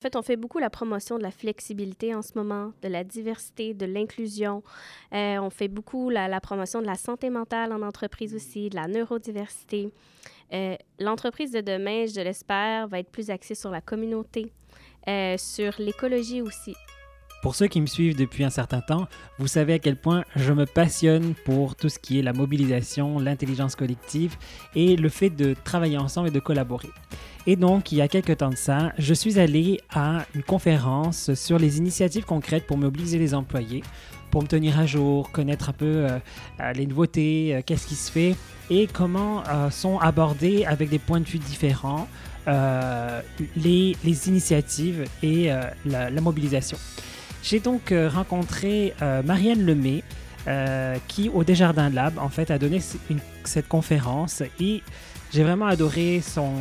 En fait, on fait beaucoup la promotion de la flexibilité en ce moment, de la diversité, de l'inclusion. Euh, on fait beaucoup la, promotion de la santé mentale en entreprise aussi, de la neurodiversité. Euh, l'entreprise de demain, je l'espère, va être plus axée sur la communauté, euh, sur l'écologie aussi. Pour ceux qui me suivent depuis un certain temps, vous savez à quel point je me passionne pour tout ce qui est la mobilisation, l'intelligence collective et le fait de travailler ensemble et de collaborer. Et donc, il y a quelques temps de ça, je suis allé à une conférence sur les initiatives concrètes pour mobiliser les employés, pour me tenir à jour, connaître un peu euh, euh, les nouveautés, euh, qu'est-ce qui se fait et comment sont abordées avec des points de vue différents les, initiatives et la, mobilisation. J'ai donc rencontré Marianne Lemay, qui au Desjardins Lab en fait a donné cette conférence et j'ai vraiment adoré son,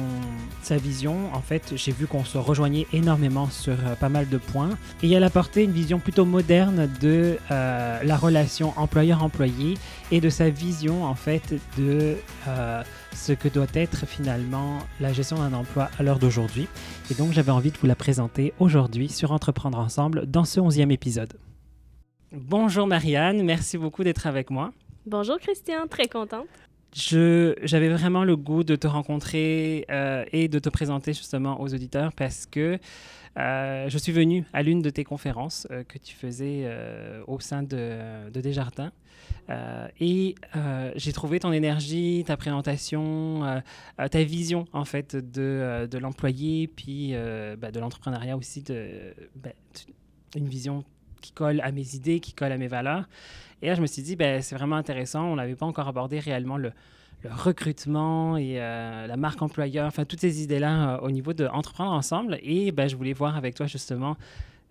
sa vision. En fait, j'ai vu qu'on se rejoignait énormément sur euh, pas mal de points. Et elle apportait une vision plutôt moderne de euh, la relation employeur-employé et de sa vision, en fait, de euh, ce que doit être finalement la gestion d'un emploi à l'heure d'aujourd'hui. Et donc, j'avais envie de vous la présenter aujourd'hui sur Entreprendre Ensemble dans ce onzième épisode. Bonjour Marianne, merci beaucoup d'être avec moi. Bonjour Christian, très contente j'avais vraiment le goût de te rencontrer euh, et de te présenter justement aux auditeurs parce que euh, je suis venu à l'une de tes conférences euh, que tu faisais au sein de, de Desjardins. et j'ai trouvé ton énergie, ta présentation, ta vision en fait de, de l'employé, puis bah, de l'entrepreneuriat aussi, de, bah, une vision qui colle à mes idées, qui colle à mes valeurs. Et là, je me suis dit, ben, c'est vraiment intéressant. On n'avait pas encore abordé réellement le, recrutement et euh, la marque employeur, enfin, toutes ces idées-là euh, au niveau de ensemble. Et ben, je voulais voir avec toi justement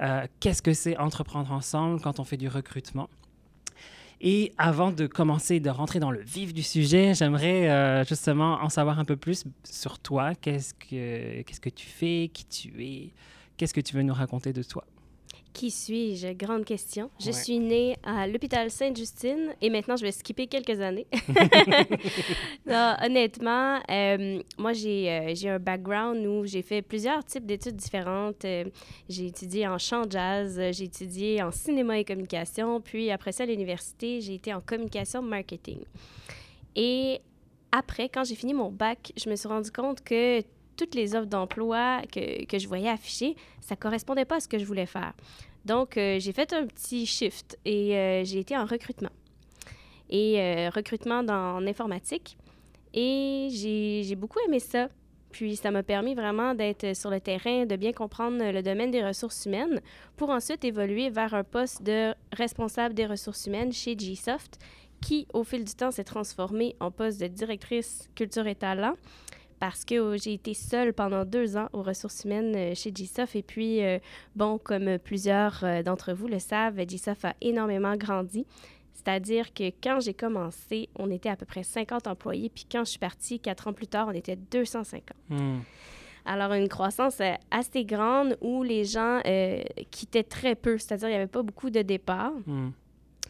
euh, qu'est-ce que c'est entreprendre ensemble quand on fait du recrutement? Et avant de commencer, de rentrer dans le vif du sujet, j'aimerais justement en savoir un peu plus sur toi. Qu'est-ce que, qu'est-ce que tu fais, qui tu es, qu'est-ce que tu veux nous raconter de toi? Qui suis-je? Grande question. Je suis née à l'hôpital Sainte-Justine et maintenant je vais skipper quelques années. honnêtement, euh, moi euh, j'ai un background où j'ai fait plusieurs types d'études différentes. Euh, j'ai étudié en chant jazz, j'ai étudié en cinéma et communication, puis après ça à l'université, j'ai été en communication marketing. Et après, quand j'ai fini mon bac, je me suis rendu compte que toutes les offres d'emploi que, que, je voyais affichées, ça correspondait pas à ce que je voulais faire. Donc, euh, j'ai fait un petit shift et euh, j'ai été en recrutement. Et euh, recrutement dans, en informatique. Et j'ai beaucoup aimé ça. Puis ça m'a permis vraiment d'être sur le terrain, de bien comprendre le domaine des ressources humaines pour ensuite évoluer vers un poste de responsable des ressources humaines chez Gsoft qui, au fil du temps, s'est transformé en poste de directrice culture et talent parce que oh, j'ai été seule pendant deux ans aux ressources humaines euh, chez GSOF. Et puis, euh, bon, comme plusieurs euh, d'entre vous le savent, GSOF a énormément grandi. C'est-à-dire que quand j'ai commencé, on était à peu près 50 employés, puis quand je suis partie, quatre ans plus tard, on était 250. Hmm. Alors, une croissance assez grande où les gens quittaient très peu, c'est-à-dire il n'y avait pas beaucoup de départs. Hmm.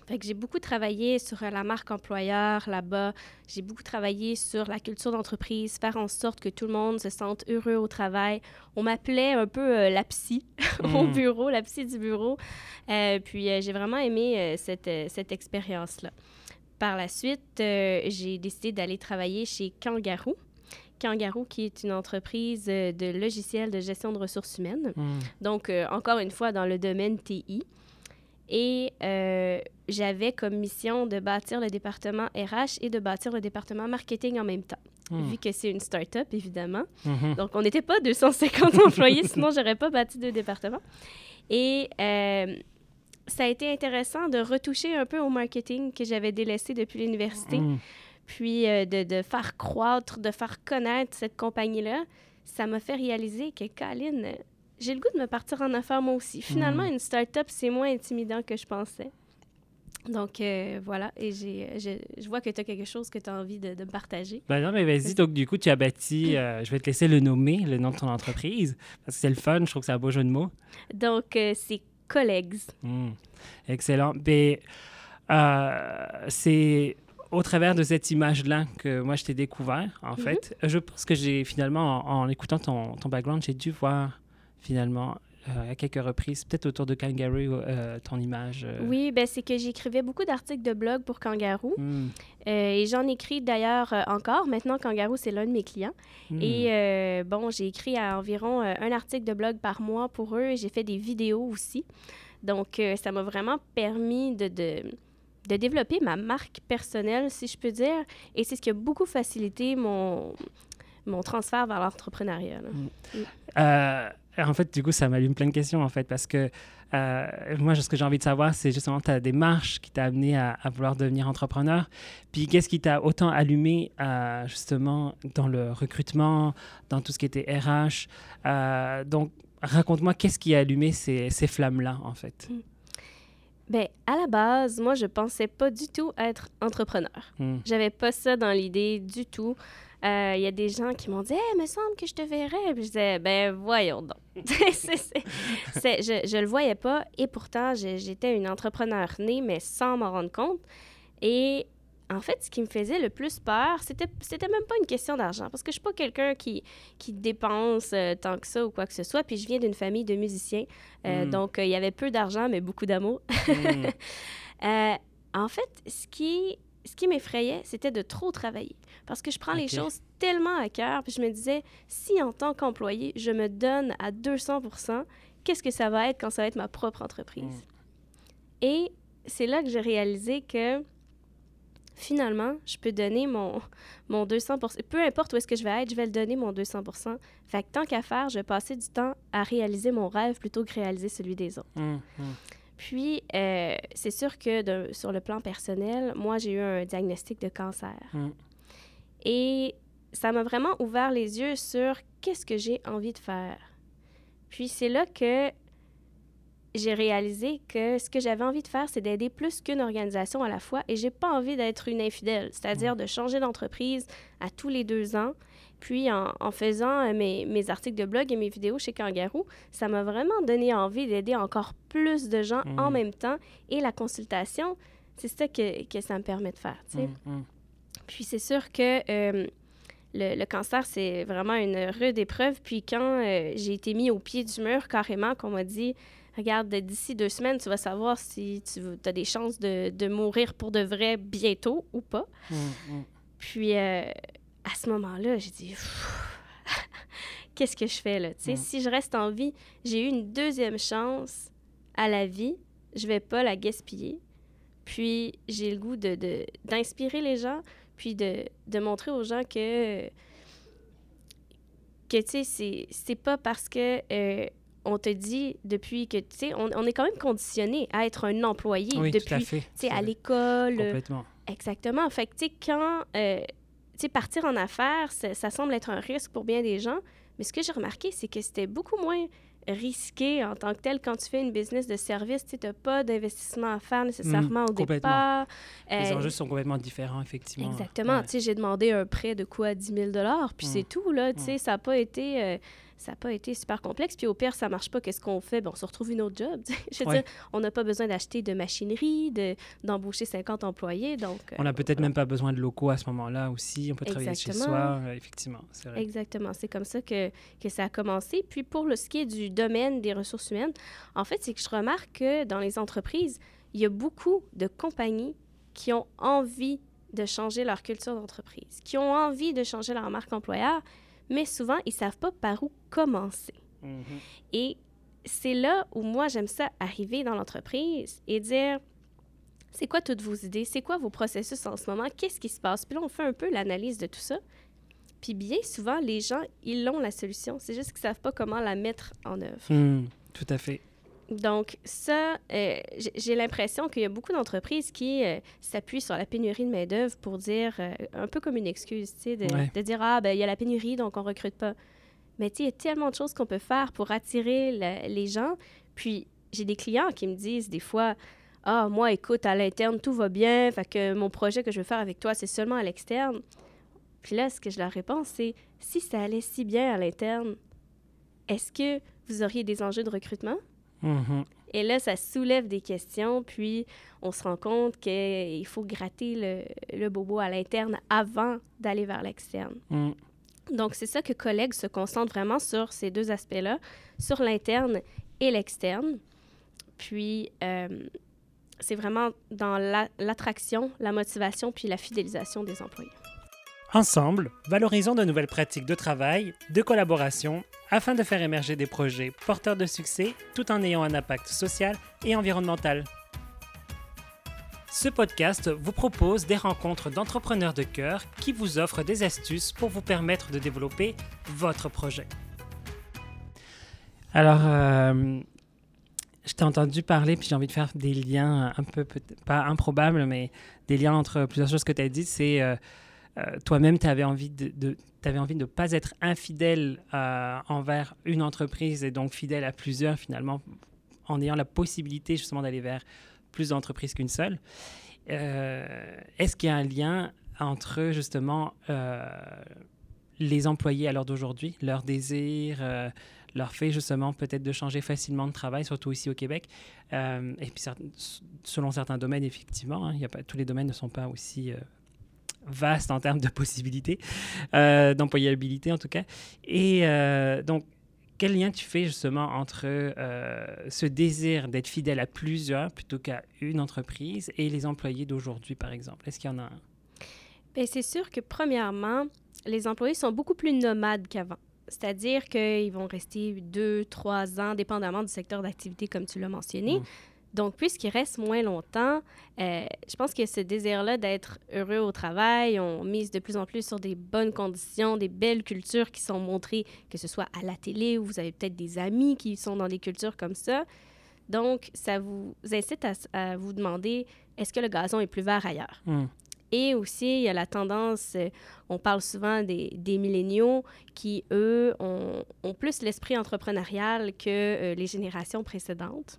Fait que j'ai beaucoup travaillé sur euh, la marque employeur là-bas. J'ai beaucoup travaillé sur la culture d'entreprise, faire en sorte que tout le monde se sente heureux au travail. On m'appelait un peu euh, la psy au hmm. bureau, la psy du bureau. Euh, puis j'ai vraiment aimé cette, cette expérience-là. Par la suite, j'ai décidé d'aller travailler chez Kangaroo. Kangaroo, qui est une entreprise de logiciels de gestion de ressources humaines. Hmm. Donc, encore une fois, dans le domaine TI. Et euh, j'avais comme mission de bâtir le département RH et de bâtir le département marketing en même temps, hmm. vu que c'est une start-up, évidemment. Mhm. Donc, on n'était pas 250 employés, sinon, j'aurais pas bâti deux départements. Et euh, ça a été intéressant de retoucher un peu au marketing que j'avais délaissé depuis l'université, hmm. puis euh, de, de, faire croître, de faire connaître cette compagnie-là. Ça m'a fait réaliser que, Colin, j'ai le goût de me partir en affaires moi aussi. Finalement, hmm. une start-up, c'est moins intimidant que je pensais. Donc euh, voilà, et j'ai, je, vois que tu as quelque chose que tu as envie de, de partager. Ben non, mais vas-y. Donc du coup, tu as bâti, euh, je vais te laisser le nommer, le nom de ton entreprise, parce que c'est le fun, je trouve que c'est un beau jeu de mots. Donc euh, c'est Colleagues. Hmm. Excellent. Ben, c'est au travers de cette image-là que moi je t'ai découvert, en mm-hmm. fait. Je pense que j'ai finalement, en, en écoutant ton, ton background, j'ai dû voir finalement à quelques reprises, peut-être autour de Kangaroo, ton image. Oui, ben c'est que j'écrivais beaucoup d'articles de blog pour Kangaroo. Hmm. et j'en écris d'ailleurs encore. Maintenant, Kangaroo, c'est l'un de mes clients. Hmm. Et bon, j'ai écrit à environ un article de blog par mois pour eux. J'ai fait des vidéos aussi. Donc, ça m'a vraiment permis de, de de développer ma marque personnelle, si je peux dire. Et c'est ce qui a beaucoup facilité mon, mon transfert vers l'entrepreneuriat. Mm. Mm. Euh, en fait, du coup, ça m'allume plein de questions, en fait, parce que euh, moi, ce que j'ai envie de savoir, c'est justement ta démarche qui t'a amené à, vouloir devenir entrepreneur. Puis, qu'est-ce qui t'a autant allumé, euh, justement, dans le recrutement, dans tout ce qui était RH. donc, raconte-moi, qu'est-ce qui a allumé ces, ces flammes-là, en fait? Mm. Ben, à la base, moi, je pensais pas du tout être entrepreneur. Hmm. J'avais pas ça dans l'idée du tout. Il euh, y a des gens qui m'ont dit hey, il me semble que je te verrais. Puis je disais Ben, voyons donc. je, je le voyais pas. Et pourtant, j'étais une entrepreneur née, mais sans m'en rendre compte. Et en fait, ce qui me faisait le plus peur, c'était, c'était même pas une question d'argent, parce que je suis pas quelqu'un qui, qui dépense euh, tant que ça ou quoi que ce soit. Puis je viens d'une famille de musiciens, euh, hmm. donc euh, il y avait peu d'argent, mais beaucoup d'amour. Hmm. en fait, ce qui, ce qui m'effrayait, c'était de trop travailler, parce que je prends les choses tellement à cœur, puis je me disais, si en tant qu'employé, je me donne à 200% qu'est-ce que ça va être quand ça va être ma propre entreprise? Hmm. Et c'est là que j'ai réalisé que finalement, je peux donner mon, mon 200% Peu importe où est-ce que je vais être, je vais le donner mon 200% Fait que tant qu'à faire, je vais passer du temps à réaliser mon rêve plutôt que réaliser celui des autres. Hum, hum. Puis, euh, c'est sûr que sur le plan personnel, moi, j'ai eu un diagnostic de cancer. Hum. Et ça m'a vraiment ouvert les yeux sur qu'est-ce que j'ai envie de faire. Puis, c'est là que j'ai réalisé que ce que j'avais envie de faire, c'est d'aider plus qu'une organisation à la fois et j'ai pas envie d'être une infidèle, c'est-à-dire de changer d'entreprise à tous les deux ans. Puis en, faisant euh, mes, mes, articles de blog et mes vidéos chez Kangaroo, ça m'a vraiment donné envie d'aider encore plus de gens en mmh. même temps. Et la consultation, c'est ça que, que, ça me permet de faire. Mmh, mmh. Puis c'est sûr que euh, le, le, cancer, c'est vraiment une rude épreuve. Puis quand euh, j'ai été mis au pied du mur, carrément, qu'on m'a dit regarde, d'ici deux semaines, tu vas savoir si tu as des chances de, de, mourir pour de vrai bientôt ou pas. Mm, mm. Puis, euh, à ce moment-là, j'ai dit, qu'est-ce que je fais là? Mm. Si je reste en vie, j'ai eu une deuxième chance à la vie, je vais pas la gaspiller. Puis, j'ai le goût d'inspirer de, les gens, puis de, de, montrer aux gens que que, tu sais, c'est pas parce que euh, on te dit depuis que, tu sais, on, est quand même conditionné à être un employé depuis, tu sais, à l'école. Complètement. Exactement. Fait que, tu sais, quand, euh, tu sais, partir en affaires, ça, semble être un risque pour bien des gens. Mais ce que j'ai remarqué, c'est que c'était beaucoup moins risqué en tant que tel quand tu fais une business de service. Tu n'as pas d'investissement à faire nécessairement au départ. Les euh, enjeux sont complètement différents, effectivement. Exactement. J'ai demandé un prêt de quoi? 10 000 puis c'est tout, là. Sais, ça n'a pas été... Euh, ça n'a pas été super complexe. Puis au pire, ça marche pas, qu'est-ce qu'on fait? Bon, on se retrouve une autre job. Je veux dire, on n'a pas besoin d'acheter de machinerie, d'embaucher 50 employés. Donc, on n'a peut-être même pas besoin de locaux à ce moment-là aussi. On peut travailler chez soi, euh, effectivement. Vrai. Exactement. C'est comme ça que, que ça a commencé. Puis pour le, ce qui est du domaine des ressources humaines, en fait, c'est que je remarque que dans les entreprises, il y a beaucoup de compagnies qui ont envie de changer leur culture d'entreprise, qui ont envie de changer leur marque employeur, mais souvent, ils savent pas par où commencer. Mm-hmm. Et c'est là où moi, j'aime ça arriver dans l'entreprise et dire, c'est quoi toutes vos idées? C'est quoi vos processus en ce moment? Qu'est-ce qui se passe? Puis là, on fait un peu l'analyse de tout ça. Puis bien souvent, les gens, ils ont la solution. C'est juste qu'ils ne savent pas comment la mettre en œuvre. Mm, tout à fait. Donc, ça, euh, j'ai l'impression qu'il y a beaucoup d'entreprises qui euh, s'appuient sur la pénurie de main-d'œuvre pour dire, euh, un peu comme une excuse, tu sais, de, dire Ah, ben il y a la pénurie, donc on recrute pas. Mais tu sais, il y a tellement de choses qu'on peut faire pour attirer les gens. Puis, j'ai des clients qui me disent des fois Ah, moi, écoute, à l'interne, tout va bien, fait que mon projet que je veux faire avec toi, c'est seulement à l'externe. Puis là, ce que je leur réponds, c'est Si ça allait si bien à l'interne, est-ce que vous auriez des enjeux de recrutement? Mm-hmm. Et là, ça soulève des questions, puis on se rend compte qu'il faut gratter le, bobo à l'interne avant d'aller vers l'externe. Mm. Donc, c'est ça que collègues se concentrent vraiment sur ces deux aspects-là, sur l'interne et l'externe. Puis, euh, c'est vraiment dans l'attraction, la motivation, puis la fidélisation des employés. Ensemble, valorisons de nouvelles pratiques de travail, de collaboration, afin de faire émerger des projets porteurs de succès tout en ayant un impact social et environnemental. Ce podcast vous propose des rencontres d'entrepreneurs de cœur qui vous offrent des astuces pour vous permettre de développer votre projet. Alors, euh, je t'ai entendu parler, puis j'ai envie de faire des liens un peu, pas improbables, mais des liens entre plusieurs choses que tu as dites. C'est euh, toi-même, tu avais envie de, ne pas être infidèle envers une entreprise et donc fidèle à plusieurs finalement, en ayant la possibilité justement d'aller vers plus d'entreprises qu'une seule. Est-ce qu'il y a un lien entre justement les employés à l'heure d'aujourd'hui, leurs désirs, leur fait justement peut-être de changer facilement de travail, surtout ici au Québec? Euh, et puis selon certains domaines, effectivement, hein, tous les domaines ne sont pas aussi euh, vastes en termes de possibilités, euh, d'employabilité en tout cas. Et donc, quel lien tu fais justement entre ce désir d'être fidèle à plusieurs plutôt qu'à une entreprise et les employés d'aujourd'hui, par exemple? Est-ce qu'il y en a un? Bien, c'est sûr que premièrement, les employés sont beaucoup plus nomades qu'avant. C'est-à-dire qu'ils vont rester deux, trois ans, dépendamment du secteur d'activité, comme tu l'as mentionné. Mm. Donc, puisqu'ils restent moins longtemps, euh, je pense que ce désir-là d'être heureux au travail, on mise de plus en plus sur des bonnes conditions, des belles cultures qui sont montrées, que ce soit à la télé ou vous avez peut-être des amis qui sont dans des cultures comme ça. Donc, ça vous incite à, vous demander est-ce que le gazon est plus vert ailleurs? Mm. Et aussi, il y a la tendance, euh, on parle souvent des, des milléniaux qui, eux, ont, ont plus l'esprit entrepreneurial que euh, les générations précédentes.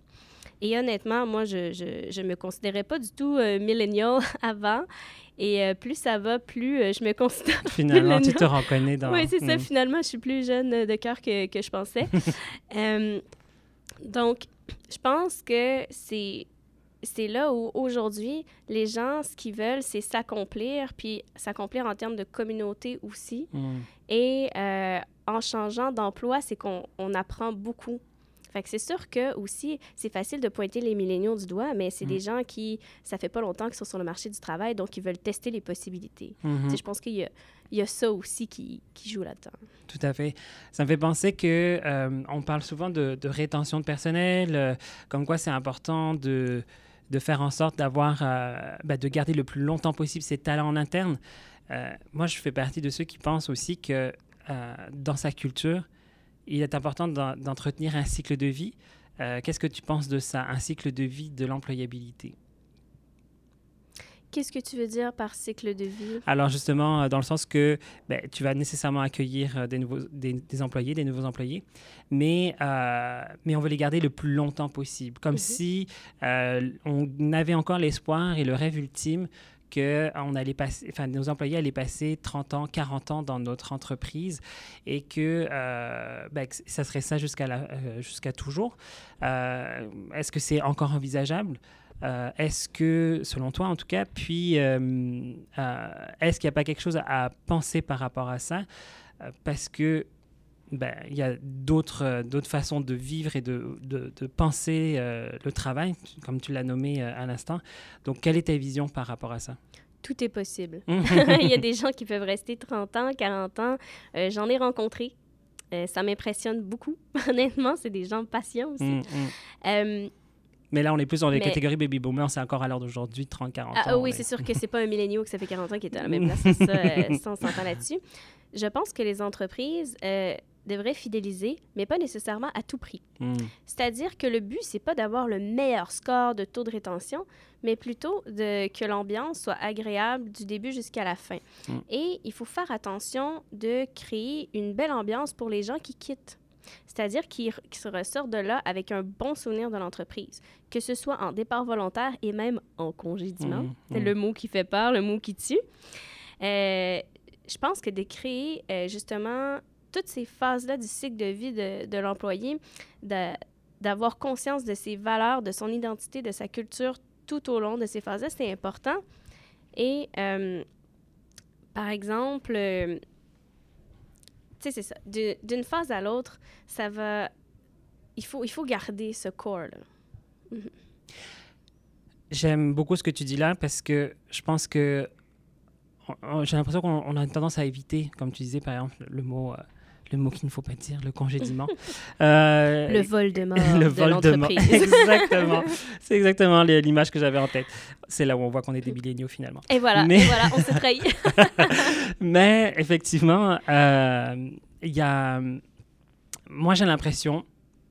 Et honnêtement, moi, je ne me considérais pas du tout euh, millénial avant. Et euh, plus ça va, plus je me considère. Finalement, tu te reconnais dans. Oui, c'est ça. Hmm. Finalement, je suis plus jeune de cœur que, que, je pensais. donc, je pense que c'est c'est là où aujourd'hui, les gens, ce qu'ils veulent, c'est s'accomplir, puis s'accomplir en termes de communauté aussi. Mm. Et euh, en changeant d'emploi, c'est qu'on apprend beaucoup. Fait que c'est sûr que aussi, c'est facile de pointer les milléniaux du doigt, mais c'est mm. des gens qui, ça fait pas longtemps qu'ils sont sur le marché du travail, donc ils veulent tester les possibilités. Mm-hmm. Je pense qu'il y a, il y a ça aussi qui, qui joue là-dedans. Tout à fait. Ça me fait penser que euh, on parle souvent de, de rétention de personnel, euh, comme quoi c'est important de de faire en sorte d'avoir, euh, ben, de garder le plus longtemps possible ses talents en interne. Euh, moi, je fais partie de ceux qui pensent aussi que dans sa culture, il est important d'entretenir un cycle de vie. Qu'est-ce que tu penses de ça, un cycle de vie de l'employabilité? Qu'est-ce que tu veux dire par cycle de vie? Alors justement, euh, dans le sens que ben, tu vas nécessairement accueillir euh, des, nouveaux, des, employés, des nouveaux employés, mais, euh, mais on veut les garder le plus longtemps possible, comme mhm. si on avait encore l'espoir et le rêve ultime que on allait passer, enfin, nos employés allaient passer 30 ans, 40 ans dans notre entreprise et que, ben, ça serait ça jusqu'à jusqu'à toujours. Est-ce que c'est encore envisageable? Euh, est-ce que, selon toi en tout cas, puis euh, euh, est-ce qu'il n'y a pas quelque chose à, penser par rapport à ça? Parce que ben, il y a d'autres d'autres façons de vivre et de, de, penser le travail, comme tu l'as nommé à l'instant. Donc, quelle est ta vision par rapport à ça? Tout est possible. il y a des gens qui peuvent rester 30 ans, 40 ans. J'en ai rencontré. ça m'impressionne beaucoup. Honnêtement, c'est des gens patients aussi. Hum, hum. Mais là, on est plus dans les catégories baby boomers, c'est encore à l'heure d'aujourd'hui, 30-40 ah, ans. Ah oui, c'est sûr que c'est pas un milléniaux que ça fait 40 ans qui est à la même place, ça, euh, on s'entend là-dessus. Je pense que les entreprises euh, devraient fidéliser, mais pas nécessairement à tout prix. Hmm. C'est-à-dire que le but, c'est pas d'avoir le meilleur score de taux de rétention, mais plutôt de, que l'ambiance soit agréable du début jusqu'à la fin. Hmm. Et il faut faire attention de créer une belle ambiance pour les gens qui quittent. C'est-à-dire qu'ils se ressortent de là avec un bon souvenir de l'entreprise, que ce soit en départ volontaire et même en congédiement. Mmh, C'est le mot qui fait peur, le mot qui tue. Euh, je pense que de créer euh, justement toutes ces phases-là du cycle de vie de, de l'employé, d'avoir conscience de ses valeurs, de son identité, de sa culture tout au long de ces phases-là, c'est important. Et euh, par exemple, tu sais, c'est ça. D'une phase à l'autre, ça va. il, faut, il faut garder ce corps-là. Mhm. J'aime beaucoup ce que tu dis là parce que je pense que j'ai l'impression qu'on a tendance à éviter, comme tu disais par exemple, le mot, euh, le mot qu'il ne faut pas dire, le congédiement. Euh, le vol de mort le vol de mort. exactement. C'est exactement l'image que j'avais en tête. C'est là où on voit qu'on est des milléniaux finalement. Et voilà, et voilà on s'est trahi. Mais effectivement, euh, il y a... Moi j'ai l'impression,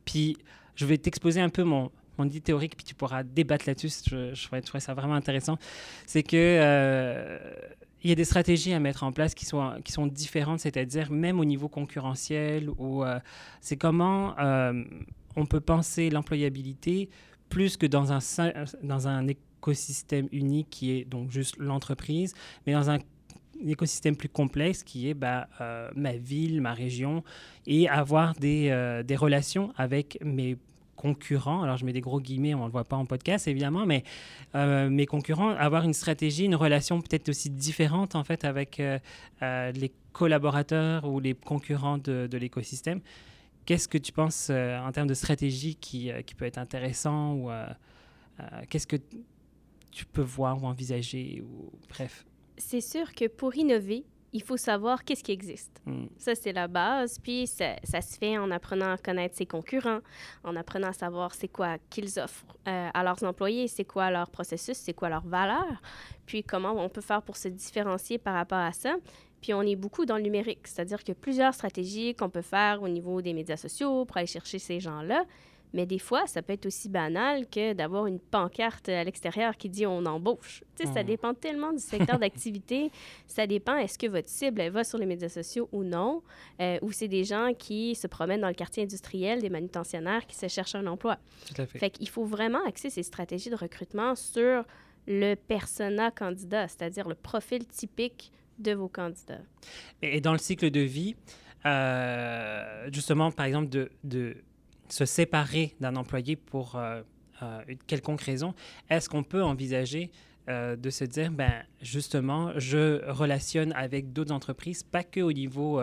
puis je vais t'exposer un peu mon, mon idée théorique, puis tu pourras débattre là-dessus. Je, je, trouve ça vraiment intéressant. C'est que il y a des stratégies à mettre en place qui sont, qui sont différentes, c'est-à-dire même au niveau concurrentiel, ou euh, c'est comment euh, on peut penser l'employabilité plus que dans un, dans un écosystème unique qui est donc juste l'entreprise, mais dans un écosystème plus complexe qui est bah, euh, ma ville, ma région, et avoir des, des relations avec mes concurrents, alors je mets des gros guillemets, on ne le voit pas en podcast évidemment, mais euh, mes concurrents, avoir une stratégie, une relation peut-être aussi différente en fait avec euh, euh, les collaborateurs ou les concurrents de, l'écosystème. Qu'est-ce que tu penses en termes de stratégie qui, qui peut être intéressant ou qu'est-ce que tu peux voir ou envisager ou bref? C'est sûr que pour innover, il faut savoir qu'est-ce qui existe. Hmm. Ça, c'est la base. Puis ça, ça, se fait en apprenant à connaître ses concurrents, en apprenant à savoir c'est quoi qu'ils offrent euh, à leurs employés, c'est quoi leur processus, c'est quoi leur valeur, puis comment on peut faire pour se différencier par rapport à ça. Puis on est beaucoup dans le numérique, c'est-à-dire qu'il y a plusieurs stratégies qu'on peut faire au niveau des médias sociaux pour aller chercher ces gens-là. Mais des fois, ça peut être aussi banal que d'avoir une pancarte à l'extérieur qui dit on embauche. Tu sais, Ça mmh. dépend tellement du secteur d'activité. Ça dépend, est-ce que votre cible, elle va sur les médias sociaux ou non, euh, ou c'est des gens qui se promènent dans le quartier industriel, des manutentionnaires qui se cherchent un emploi. Tout à fait. Fait qu'il faut vraiment axer ces stratégies de recrutement sur le persona candidat, c'est-à-dire le profil typique de vos candidats. Et dans le cycle de vie, euh, justement, par exemple, de, de se séparer d'un employé pour euh, euh, une quelconque raison, est-ce qu'on peut envisager euh, de se dire, ben, justement, je relationne avec d'autres entreprises, pas que au niveau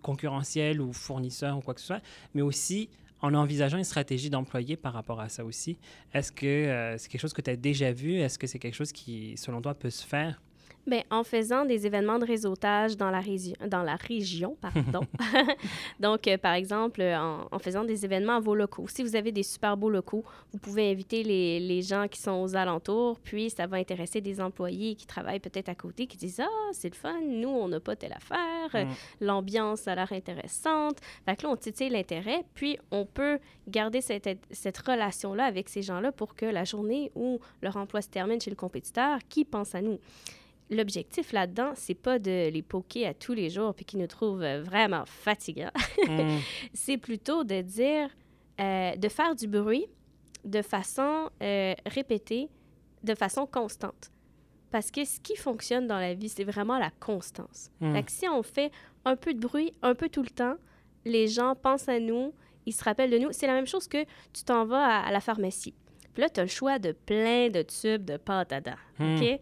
concurrentiel ou fournisseur ou quoi que ce soit, mais aussi en envisageant une stratégie d'employé par rapport à ça aussi? Est-ce que c'est quelque chose que tu as déjà vu? Est-ce que c'est quelque chose qui, selon toi, peut se faire? Bien, en faisant des événements de réseautage dans la, région, dans la région. Pardon. Donc, euh, par exemple, en, en, faisant des événements à vos locaux. Si vous avez des super beaux locaux, vous pouvez inviter les, les, gens qui sont aux alentours, puis ça va intéresser des employés qui travaillent peut-être à côté, qui disent Ah, c'est le fun, nous, on n'a pas telle affaire, mm. l'ambiance a l'air intéressante. Fait que là, on titille l'intérêt, puis on peut garder cette, cette relation-là avec ces gens-là pour que la journée où leur emploi se termine chez le compétiteur, qui pense à nous? L'objectif là-dedans, c'est pas de les poker à tous les jours puis qu'ils nous trouvent euh, vraiment fatigants. Mm. c'est plutôt de dire, euh, de faire du bruit de façon euh, répétée, de façon constante. Parce que ce qui fonctionne dans la vie, c'est vraiment la constance. Mm. si on fait un peu de bruit, un peu tout le temps, les gens pensent à nous, ils se rappellent de nous. C'est la même chose que tu t'en vas à, la pharmacie. Puis là, tu as le choix de plein de tubes de pâte à dents. Mm. OK?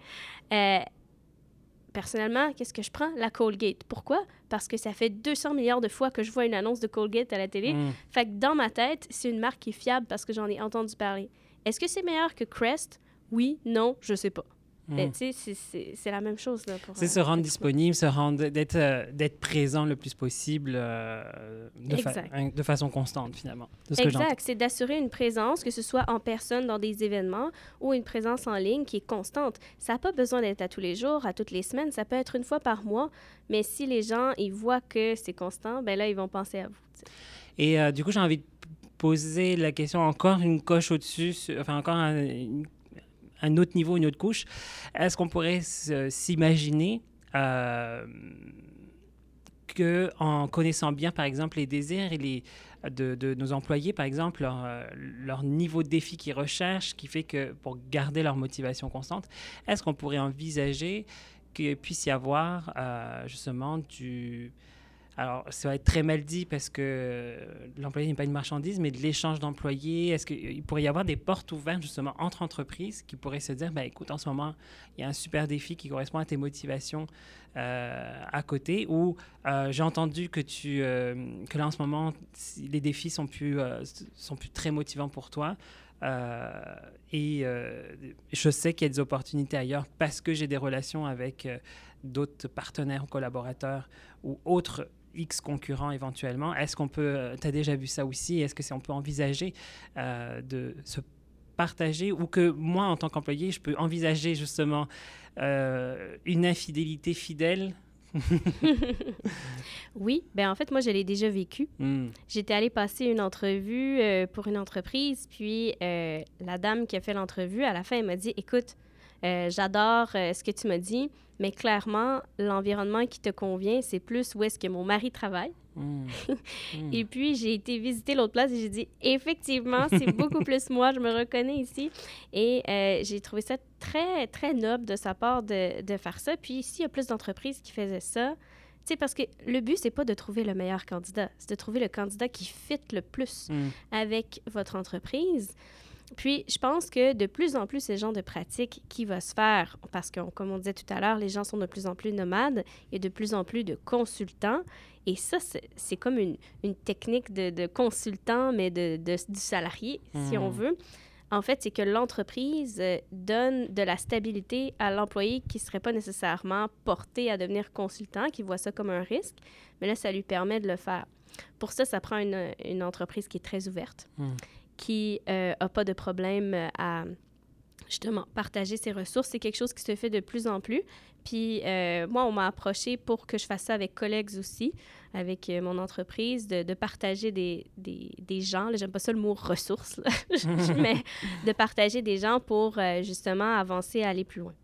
Personnellement, qu'est-ce que je prends? La Colgate. Pourquoi? Parce que ça fait 200 milliards de fois que je vois une annonce de Colgate à la télé. Mm. Fait que dans ma tête, c'est une marque qui est fiable parce que j'en ai entendu parler. Est-ce que c'est meilleur que Crest? Oui, non, je sais pas. Ben, mm. c'est la même chose. C'est se rendre disponible, se rendre, d'être euh, présent le plus possible euh, de, de, façon constante, finalement. exact. C'est d'assurer une présence, que ce soit en personne dans des événements ou une présence en ligne qui est constante. Ça n'a pas besoin d'être à tous les jours, à toutes les semaines. Ça peut être une fois par mois. Mais si les gens ils voient que c'est constant, ben là, ils vont penser à vous. Et euh, du coup, j'ai envie de poser la question encore une coche au-dessus, enfin encore une un autre niveau, une autre couche. Est-ce qu'on pourrait s'imaginer euh, que en connaissant bien, par exemple, les désirs de, nos employés, par exemple, leur, euh, leur niveau de défi qu'ils recherchent, qui fait que pour garder leur motivation constante, est-ce qu'on pourrait envisager qu'il puisse y avoir euh, justement du, alors, ça va être très mal dit parce que l'employé n'est pas une marchandise, mais de l'échange d'employés. Est-ce qu'il pourrait y avoir des portes ouvertes justement entre entreprises qui pourraient se dire, ben, écoute, en ce moment, il y a un super défi qui correspond à tes motivations euh, à côté? Ou euh, j'ai entendu que, tu, euh, que là, en ce moment, les défis sont plus, sont plus très motivants pour toi. et je sais qu'il y a des opportunités ailleurs parce que j'ai des relations avec d'autres partenaires ou collaborateurs ou autres X concurrents éventuellement. Est-ce qu'on peut, euh, tu as déjà vu ça aussi, est-ce que c'est on peut envisager euh, de se partager ou que moi, en tant qu'employé, je peux envisager justement euh, une infidélité fidèle? Oui, ben en fait, moi, je l'ai déjà vécu. Hmm. J'étais allée passer une entrevue pour une entreprise, puis la dame qui a fait l'entrevue, à la fin, elle m'a dit Écoute, j'adore ce que tu m'as dit, mais clairement, l'environnement qui te convient, c'est plus où est-ce que mon mari travaille. Mmh. Mmh. et puis, j'ai été visiter l'autre place et j'ai dit, effectivement, c'est beaucoup plus moi, je me reconnais ici. Et euh, j'ai trouvé ça très, très noble de sa part de, de faire ça. Puis, ici, il y a plus d'entreprises qui faisaient ça, tu sais, parce que le but, c'est pas de trouver le meilleur candidat, c'est de trouver le candidat qui fit le plus mmh. avec votre entreprise. Puis, je pense que de plus en plus, ce genre de pratique qui va se faire, parce que, comme on disait tout à l'heure, les gens sont de plus en plus nomades, et de plus en plus de consultants. Et ça, c'est comme une, une, technique de, de, consultant, mais de, de, du salarié, si on hmm. veut. En fait, c'est que l'entreprise euh, donne de la stabilité à l'employé qui ne serait pas nécessairement porté à devenir consultant, qui voit ça comme un risque, mais là, ça lui permet de le faire. Pour ça, ça prend une, une entreprise qui est très ouverte. Hmm qui n'a euh, pas de problème euh, à justement partager ses ressources. C'est quelque chose qui se fait de plus en plus. Puis euh, moi, on m'a approché pour que je fasse ça avec collègues aussi, avec mon entreprise, de, de partager des, des, des gens. J'aime pas ça le mot ressources, mais de partager des gens pour justement avancer, aller plus loin.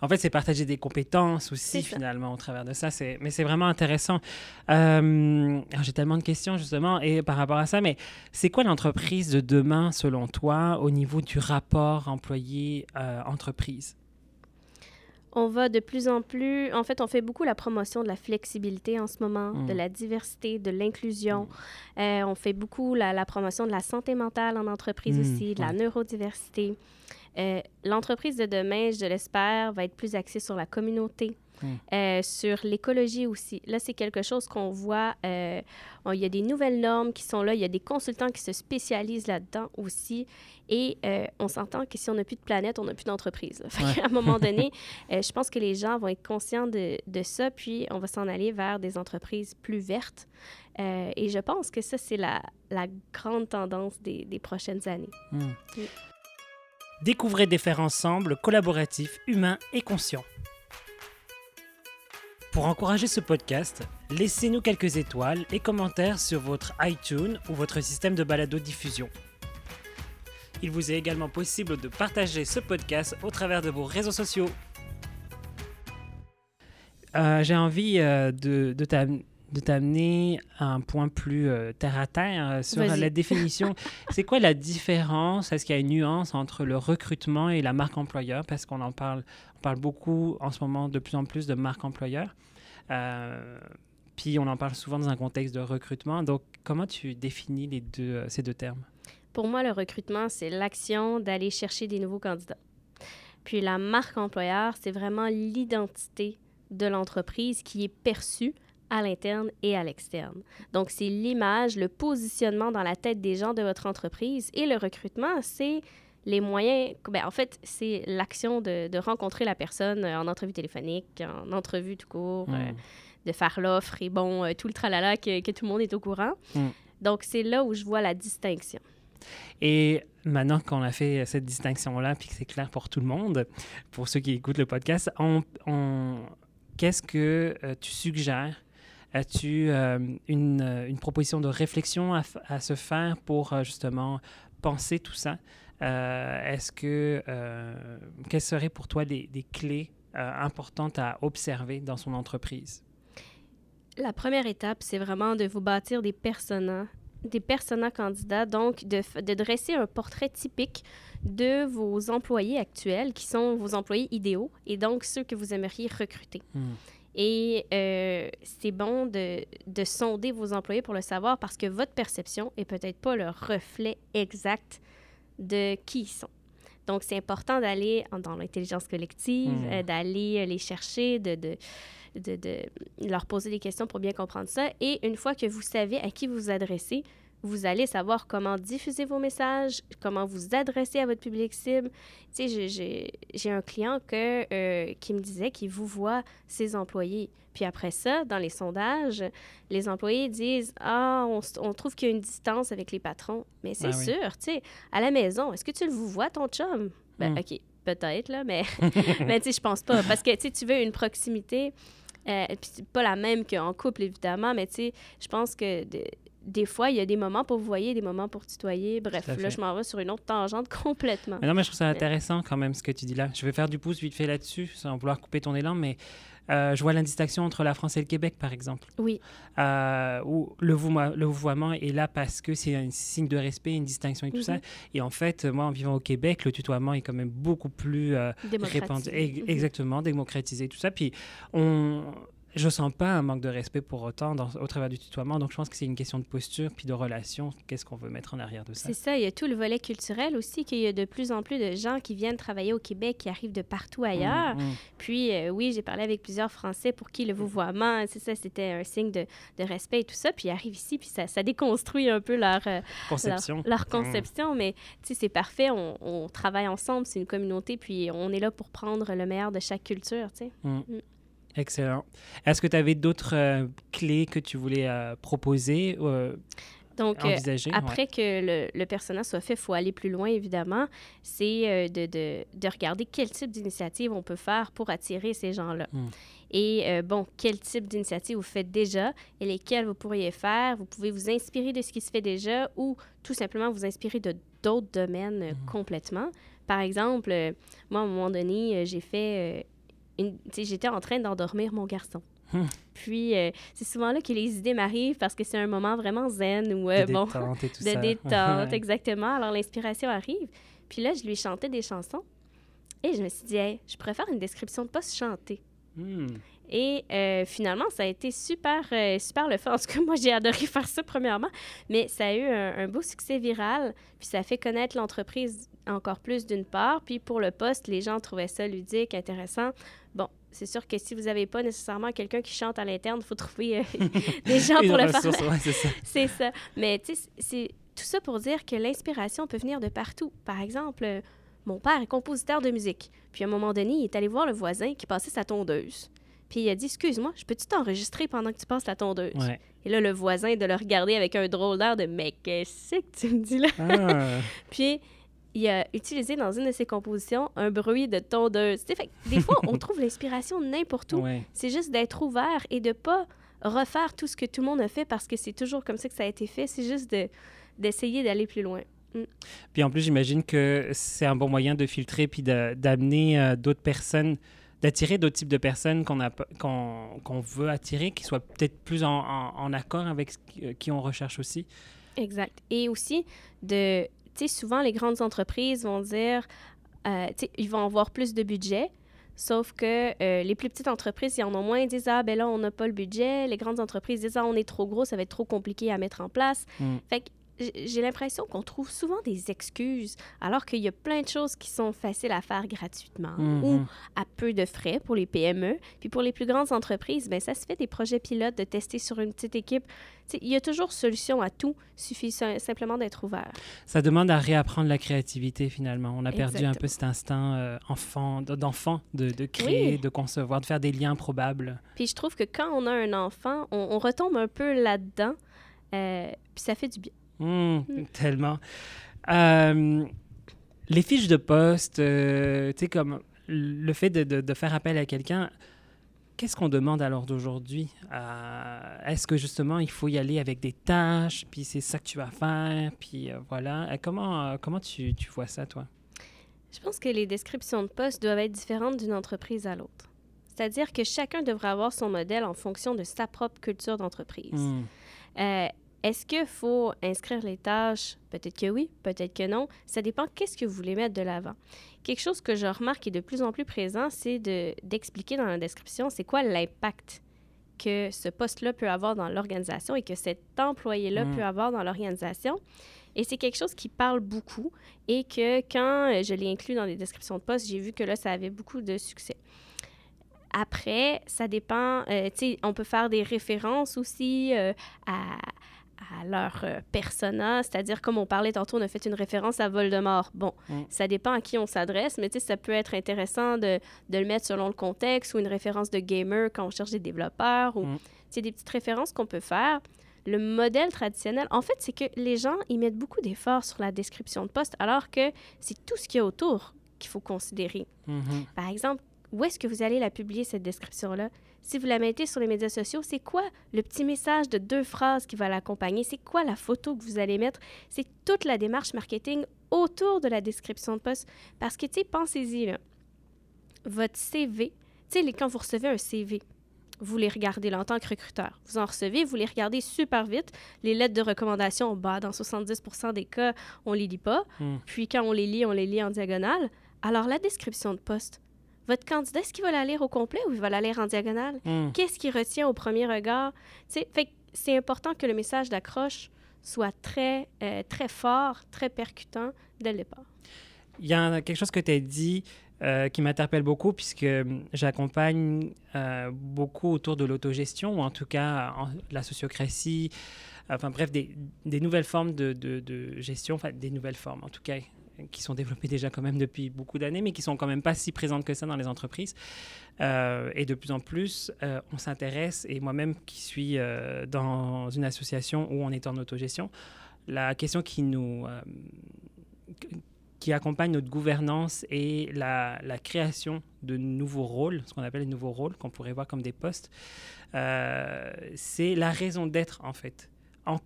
En fait, c'est partager des compétences aussi, finalement, au travers de ça. Mais c'est vraiment intéressant. Euh, j'ai tellement de questions, justement, et par rapport à ça, mais c'est quoi l'entreprise de demain, selon toi, au niveau du rapport employé-entreprise? on va de plus en plus, en fait, on fait beaucoup la promotion de la flexibilité en ce moment, de mm. la diversité, de l'inclusion. Mm. Euh, on fait beaucoup la, promotion de la santé mentale en entreprise mm. aussi, de la neurodiversité. Euh, l'entreprise de demain, je l'espère, va être plus axée sur la communauté, hmm. euh, sur l'écologie aussi. Là, c'est quelque chose qu'on voit. Euh, il y a des nouvelles normes qui sont là. Il y a des consultants qui se spécialisent là-dedans aussi. Et on s'entend que si on n'a plus de planète, on n'a plus d'entreprise. À un moment donné, je pense que les gens vont être conscients de, de ça, puis on va s'en aller vers des entreprises plus vertes. et je pense que ça, c'est la, la, grande tendance des, des prochaines années. Hmm. Découvrez des faits ensemble collaboratifs, humains et conscients. Pour encourager ce podcast, laissez-nous quelques étoiles et commentaires sur votre iTunes ou votre système de balado-diffusion. Il vous est également possible de partager ce podcast au travers de vos réseaux sociaux. Euh, j'ai envie euh, de, de, de t'amener à un point plus euh, terre à terre euh, sur la définition. c'est quoi la différence? Est-ce qu'il y a une nuance entre le recrutement et la marque employeur? Parce qu'on en parle, on parle beaucoup en ce moment de plus en plus de marque employeur. Euh, puis on en parle souvent dans un contexte de recrutement. Donc, comment tu définis les deux, ces deux termes? Pour moi, le recrutement, c'est l'action d'aller chercher des nouveaux candidats. Puis la marque employeur, c'est vraiment l'identité de l'entreprise qui est perçue à l'interne et à l'externe. Donc, c'est l'image, le positionnement dans la tête des gens de votre entreprise et le recrutement, c'est les moyens, ben, en fait, c'est l'action de, de, rencontrer la personne en entrevue téléphonique, en entrevue tout court, euh, hmm. de faire l'offre et bon, euh, tout le tralala que, que, tout le monde est au courant. Hmm. Donc, c'est là où je vois la distinction. Et maintenant qu'on a fait cette distinction-là, puis que c'est clair pour tout le monde, pour ceux qui écoutent le podcast, on, on qu'est-ce que euh, tu suggères As-tu euh, une, euh, une, proposition de réflexion à, à se faire pour euh, justement penser tout ça? Est-ce que, quelles seraient pour toi des, des clés importantes à observer dans son entreprise? La première étape, c'est vraiment de vous bâtir des personas, des personas candidats, donc de, de, dresser un portrait typique de vos employés actuels, qui sont vos employés idéaux, et donc ceux que vous aimeriez recruter. Hmm. Et euh, c'est bon de, de, sonder vos employés pour le savoir parce que votre perception est peut-être pas le reflet exact de qui ils sont. Donc, c'est important d'aller dans l'intelligence collective, Hmm. euh, d'aller euh, les chercher, de, de, de, de leur poser des questions pour bien comprendre ça. Et une fois que vous savez à qui vous adressez, vous allez savoir comment diffuser vos messages, comment vous adresser à votre public cible. Tu sais, j'ai- un client que, euh, qui me disait qu'il vous voit ses employés. Puis après ça, dans les sondages, les employés disent Ah, on, trouve qu'il y a une distance avec les patrons. Mais c'est Ah oui. sûr, tu sais, à la maison, est-ce que tu le vous vois, ton chum? Ben, Hmm. OK, peut-être, là, mais, mais tu sais, je pense pas. Parce que, tu sais, tu veux une proximité, euh, puis pas la même qu'en couple, évidemment, mais tu sais, je pense que de- des fois, il y a des moments pour vous voyer, des moments pour tutoyer. Bref, là, je m'en vais sur une autre tangente complètement. Mais non, mais je trouve ça intéressant quand même ce que tu dis là. Je vais faire du pouce vite fait là-dessus, sans vouloir couper ton élan, mais euh, je vois la distinction entre la France et le Québec, par exemple. Oui, euh, où le, vouvoiement, le vouvoiement est là parce que c'est un signe de respect, une distinction et tout ça. Mhm. Et en fait, moi, en vivant au Québec, le tutoiement est quand même beaucoup plus euh, répandu, Mhm. exactement, démocratisé, tout ça. Puis, on, je sens pas un manque de respect pour autant dans, au travers du tutoiement. Donc, je pense que c'est une question de posture puis de relation. Qu'est-ce qu'on veut mettre en arrière de ça C'est ça, il y a tout le volet culturel aussi, qu'il y a de plus en plus de gens qui viennent travailler au Québec, qui arrivent de partout ailleurs. Mm, mm. Puis, euh, oui, j'ai parlé avec plusieurs Français pour qui le vouvoiement, c'est ça, c'était un signe de, de respect et tout ça. Puis, ils arrivent ici, puis ça, ça déconstruit un peu leur, euh, Conception. leur, leur conception. Mais, tu sais, c'est parfait, on, on travaille ensemble, c'est une communauté, puis on est là pour prendre le meilleur de chaque culture, tu sais. Excellent. Est-ce que tu avais d'autres euh, clés que tu voulais euh, proposer, euh, Donc, envisager? Ouais. Après que le, le personnage soit fait, il faut aller plus loin, évidemment. C'est de, de, de regarder quel type d'initiative on peut faire pour attirer ces gens-là. Hmm. Et bon, quel type d'initiative vous faites déjà et lesquelles vous pourriez faire. Vous pouvez vous inspirer de ce qui se fait déjà ou tout simplement vous inspirer de d'autres domaines Hmm. complètement. Par exemple, moi, à un moment donné, j'ai fait... J'étais en train d'endormir mon garçon. Hmm. Puis, euh, c'est souvent là que les idées m'arrivent parce que c'est un moment vraiment zen où, euh, de bon, détente et tout de ça. détente, exactement. Alors, l'inspiration arrive. Puis là, je lui chantais des chansons. Et je me suis dit, Hey, je préfère une description de poste chantée. Hmm. Et euh, finalement, ça a été super, euh, super le fun. En tout cas, moi, j'ai adoré faire ça premièrement. Mais ça a eu un, un beau succès viral. Puis ça a fait connaître l'entreprise encore plus d'une part. Puis pour le poste, les gens trouvaient ça ludique, intéressant. Bon, c'est sûr que si vous n'avez pas nécessairement quelqu'un qui chante à l'interne, il faut trouver euh, des gens pour le faire. ouais, c'est ça. C'est ça. Mais tu sais, c'est tout ça pour dire que l'inspiration peut venir de partout. Par exemple, euh, mon père est compositeur de musique. Puis à un moment donné, il est allé voir le voisin qui passait sa tondeuse. Puis il a dit Excuse-moi, je peux-tu t'enregistrer pendant que tu passes la tondeuse? Ouais. Et là, le voisin de le regarder avec un drôle d'air de Mais qu'est-ce que tu me dis là? Ah. Puis il a utilisé dans une de ses compositions un bruit de tondeuse. Fait des fois, on trouve l'inspiration n'importe où. Ouais. C'est juste d'être ouvert et de pas refaire tout ce que tout le monde a fait parce que c'est toujours comme ça que ça a été fait. C'est juste de, d'essayer d'aller plus loin. Puis en plus, j'imagine que c'est un bon moyen de filtrer puis d'amener euh, d'autres personnes, d'attirer d'autres types de personnes qu'on qu'on qu'on veut attirer, qui soient peut-être plus en, en- en accord avec ce qui, euh, qui on recherche aussi. Exact. Et aussi, de, tu sais, souvent, les grandes entreprises vont dire, euh, tu sais, ils vont avoir plus de budget. Sauf que euh, les plus petites entreprises, ils en ont moins, ils disent Ah, ben là, on n'a pas le budget. Les grandes entreprises disent Ah, on est trop gros, ça va être trop compliqué à mettre en place. Mm. Fait j'ai l'impression qu'on trouve souvent des excuses, alors qu'il y a plein de choses qui sont faciles à faire gratuitement ou Mhm. à peu de frais pour les PME. Puis pour les plus grandes entreprises, ben ça se fait des projets pilotes de tester sur une petite équipe. Il y a toujours solution à tout, suffit sim- simplement d'être ouvert. Ça demande à réapprendre la créativité finalement. On a perdu un peu cet instinct euh, enfant, d'enfant de, de créer, Oui. de concevoir, de faire des liens probables. Puis je trouve que quand on a un enfant, on, on retombe un peu là-dedans, euh, puis ça fait du bien. Hmm, Tellement. Euh, les fiches de poste, euh, tu sais, comme le fait de, de- de faire appel à quelqu'un, qu'est-ce qu'on demande alors d'aujourd'hui? Euh, Est-ce que justement il faut y aller avec des tâches, puis c'est ça que tu vas faire, puis euh, voilà. Euh, Comment, comment tu, tu vois ça, toi? Je pense que les descriptions de poste doivent être différentes d'une entreprise à l'autre. C'est-à-dire que chacun devrait avoir son modèle en fonction de sa propre culture d'entreprise. Hmm. Est-ce qu'il faut inscrire les tâches? Peut-être que oui, peut-être que non. Ça dépend qu'est-ce que vous voulez mettre de l'avant. Quelque chose que je remarque est de plus en plus présent, c'est d'expliquer dans la description c'est quoi l'impact que ce poste-là peut avoir dans l'organisation et que cet employé-là Mm. peut avoir dans l'organisation. Et c'est quelque chose qui parle beaucoup et que quand euh, je l'ai inclus dans les descriptions de poste, j'ai vu que là, ça avait beaucoup de succès. Après, ça dépend, euh, tu sais, on peut faire des références aussi euh, à, à leur euh, persona, c'est-à-dire comme on parlait tantôt, on a fait une référence à Voldemort. Bon, Mm. ça dépend à qui on s'adresse, mais tu sais, ça peut être intéressant de, de le mettre selon le contexte ou une référence de gamer quand on cherche des développeurs ou, Mm. tu sais, des petites références qu'on peut faire. Le modèle traditionnel, en fait, c'est que les gens, ils mettent beaucoup d'efforts sur la description de poste, alors que c'est tout ce qu'il y a autour qu'il faut considérer. Mhm. Par exemple, où est-ce que vous allez la publier, cette description-là? Si vous la mettez sur les médias sociaux, c'est quoi le petit message de deux phrases qui va l'accompagner? C'est quoi la photo que vous allez mettre? C'est toute la démarche marketing autour de la description de poste. Parce que, tu sais, pensez-y, là. Votre CV, tu sais, quand vous recevez un CV, vous les regardez là, en tant que recruteur. Vous en recevez, vous les regardez super vite. Les lettres de recommandation, bah, dans 70% des cas, on les lit pas. Mm. Puis quand on les lit, on les lit en diagonale. Alors, la description de poste, votre candidat, est-ce qu'il va la lire au complet ou il va la lire en diagonale? Mm. Qu'est-ce qu'il retient au premier regard? Fait c'est important que le message d'accroche soit très, euh, très fort, très percutant dès le départ. Il y a quelque chose que tu as dit euh, qui m'interpelle beaucoup puisque hum, j'accompagne euh, beaucoup autour de l'autogestion ou en tout cas en- la sociocratie, enfin bref, des, des nouvelles formes de, de- de gestion, enfin des nouvelles formes en tout cas qui sont développées déjà quand même depuis beaucoup d'années, mais qui sont quand même pas si présentes que ça dans les entreprises. Euh, et de plus en plus, euh, on s'intéresse, et moi-même qui suis euh, dans une association où on est en autogestion, la question qui nous... qui accompagne notre gouvernance et la, création de nouveaux rôles, ce qu'on appelle les nouveaux rôles, qu'on pourrait voir comme des postes, c'est la raison d'être en fait. En,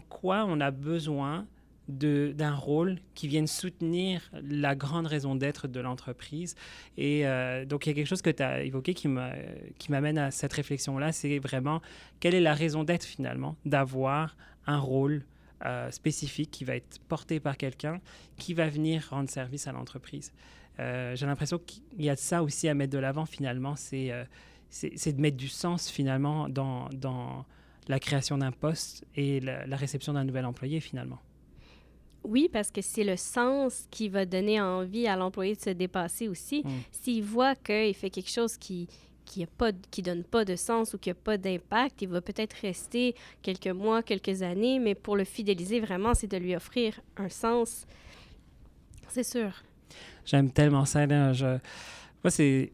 quoi on a besoin d'un rôle qui vienne soutenir la grande raison d'être de l'entreprise. Et euh, donc, il y a quelque chose que tu as évoqué qui m'a- qui m'amène à cette réflexion-là, c'est vraiment quelle est la raison d'être finalement d'avoir un rôle euh, spécifique qui va être porté par quelqu'un qui va venir rendre service à l'entreprise. Euh, J'ai l'impression qu'il y a ça aussi à mettre de l'avant finalement, c'est euh, de mettre du sens finalement dans, dans la création d'un poste et la réception d'un nouvel employé finalement. Oui, parce que c'est le sens qui va donner envie à l'employé de se dépasser aussi. Mm. S'il voit qu'il fait quelque chose qui qui qui donne pas de sens ou qui a pas d'impact, il va peut-être rester quelques mois, quelques années, mais pour le fidéliser vraiment, c'est de lui offrir un sens. C'est sûr. J'aime tellement ça. Là. Je... Moi, c'est...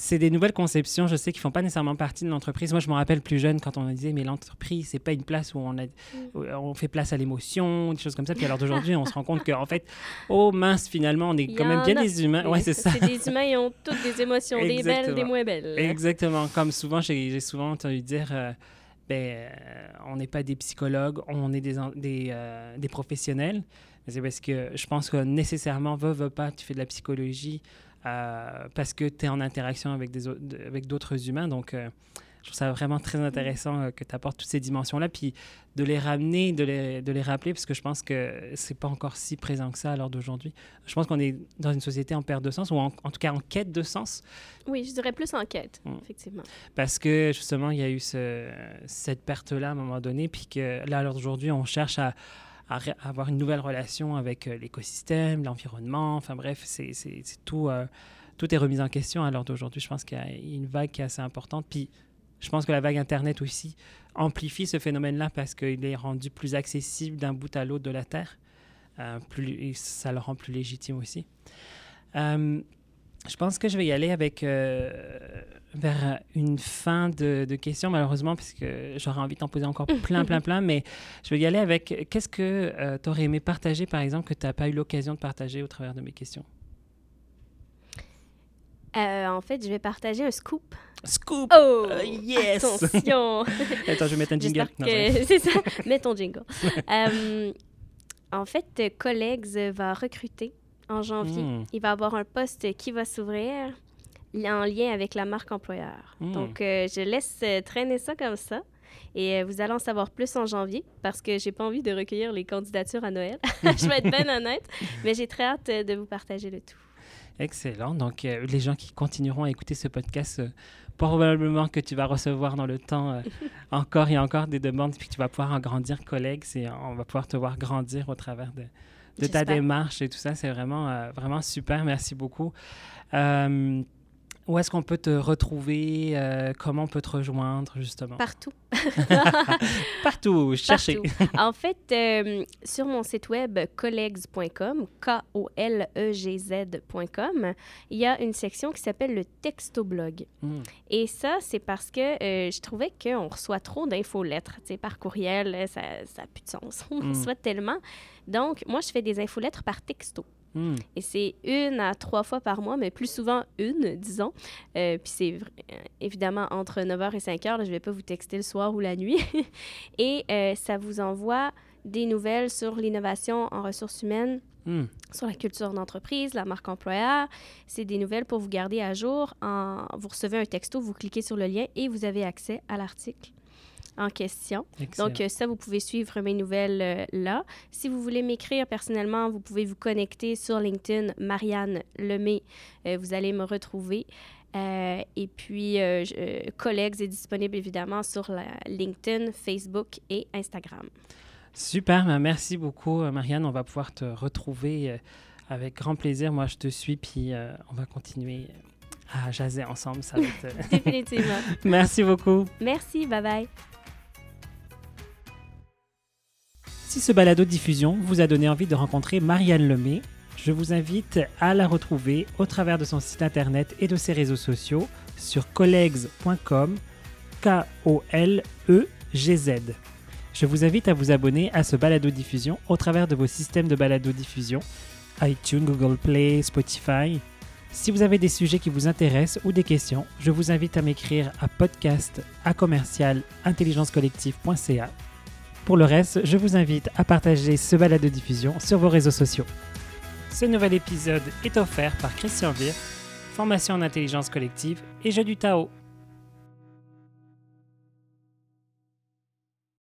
C'est des nouvelles conceptions, je sais, qui font pas nécessairement partie de l'entreprise. Moi, je me rappelle plus jeune quand on disait, mais l'entreprise, c'est pas une place où on, a, où on fait place à l'émotion, des choses comme ça. Puis alors d'aujourd'hui, on se rend compte qu'en fait, oh mince, finalement, on est quand même en bien a. des humains. Ouais, c'est ça. C'est des humains, ils ont toutes des émotions, des belles, des moins belles. Exactement. Comme souvent, j'ai souvent entendu dire, euh, ben, euh, on n'est pas des psychologues, on est des, euh, des professionnels. C'est parce que je pense que nécessairement, veux, veux pas, tu fais de la psychologie euh, parce que tu es en interaction avec des avec d'autres humains. Donc, euh, je trouve ça vraiment très intéressant euh, que tu apportes toutes ces dimensions-là, puis de les ramener, de les, de les rappeler, parce que je pense que c'est pas encore si présent que ça à l'heure d'aujourd'hui. Je pense qu'on est dans une société en perte de sens, ou en, en tout cas en quête de sens, Oui, je dirais plus enquête, Mm. effectivement. parce que justement, il y a eu ce- cette perte-là à un moment donné, puis que là, à l'heure d'aujourd'hui, on cherche à, à avoir une nouvelle relation avec euh, l'écosystème, l'environnement, enfin bref, c'est tout, euh, tout est remis en question à l'heure d'aujourd'hui. Je pense qu'il y a une vague qui est assez importante, puis je pense que la vague Internet aussi amplifie ce phénomène-là parce qu'il est rendu plus accessible d'un bout à l'autre de la Terre, euh, ça le rend plus légitime aussi. Euh, je pense que je vais y aller avec euh, vers une fin de, de questions, malheureusement, parce que j'aurais envie de t'en poser encore plein, plein, plein, mais je vais y aller avec qu'est-ce que tu aurais aimé partager, par exemple, que tu n'as pas eu l'occasion de partager au travers de mes questions? Euh, en fait, je vais partager un scoop. Scoop! Oh! Euh, yes! Attention! Attends, je vais mettre un jingle. Que... C'est ça. Mets ton jingle. Euh, en fait, euh, Collegs va recruter en janvier. Hmm. Il va avoir un poste qui va s'ouvrir en lien avec la marque employeur. Hmm. Donc, euh, je laisse euh, traîner ça comme ça. Et euh, vous allez en savoir plus en janvier parce que j'ai pas envie de recueillir les candidatures à Noël. je vais être bien honnête, mais j'ai très hâte de vous partager le tout. Excellent. Donc, euh, les gens qui continueront à écouter ce podcast, probablement que tu vas recevoir dans le temps encore et encore des demandes, puis que tu vas pouvoir en grandir, collègue. On va pouvoir te voir grandir au travers de, de ta démarche et tout ça. C'est vraiment, vraiment super. Merci beaucoup. Où est-ce qu'on peut te retrouver? Euh, comment on peut te rejoindre, justement? Partout. Partout, cherchez. en fait, euh, sur mon site web collegs.com, K-O-L-E-G-Z.com, il y a une section qui s'appelle le textoblog. Hmm. Et ça, c'est parce que euh, je trouvais qu'on reçoit trop d'infolettres par courriel. Ça n'a plus de sens. On hmm. reçoit tellement. Donc, moi, je fais des infolettres par texto. Hmm. Et c'est une à trois fois par mois, mais plus souvent une, disons. Euh, puis c'est euh, évidemment entre 9h et 5h. je ne vais pas vous texter le soir ou la nuit. et euh, ça vous envoie des nouvelles sur l'innovation en ressources humaines, hmm. sur la culture d'entreprise, la marque employeur. C'est des nouvelles pour vous garder à jour. En... Vous recevez un texto, vous cliquez sur le lien et vous avez accès à l'article en question. Donc, euh, ça, vous pouvez suivre mes nouvelles euh, là. Si vous voulez m'écrire personnellement, vous pouvez vous connecter sur LinkedIn, Marianne Lemay. Euh, vous allez me retrouver. et puis, Collègues est disponible évidemment sur la LinkedIn, Facebook et Instagram. Super, ben, merci beaucoup, Marianne. On va pouvoir te retrouver avec grand plaisir. Moi, je te suis, puis on va continuer à jaser ensemble. Ça va être... Définitivement. merci beaucoup. Merci, bye bye. Si ce balado diffusion vous a donné envie de rencontrer Marianne Lemay, je vous invite à la retrouver au travers de son site internet et de ses réseaux sociaux sur collegs.com, K-O-L-E-G-Z. Je vous invite à vous abonner à ce balado diffusion au travers de vos systèmes de balado diffusion, iTunes, Google Play, Spotify. Si vous avez des sujets qui vous intéressent ou des questions, je vous invite à m'écrire à podcast à commercial intelligencecollective.ca pour le reste, je vous invite à partager ce balade de diffusion sur vos réseaux sociaux. Ce nouvel épisode est offert par Christian Vir, formation en intelligence collective et jeu du Tao.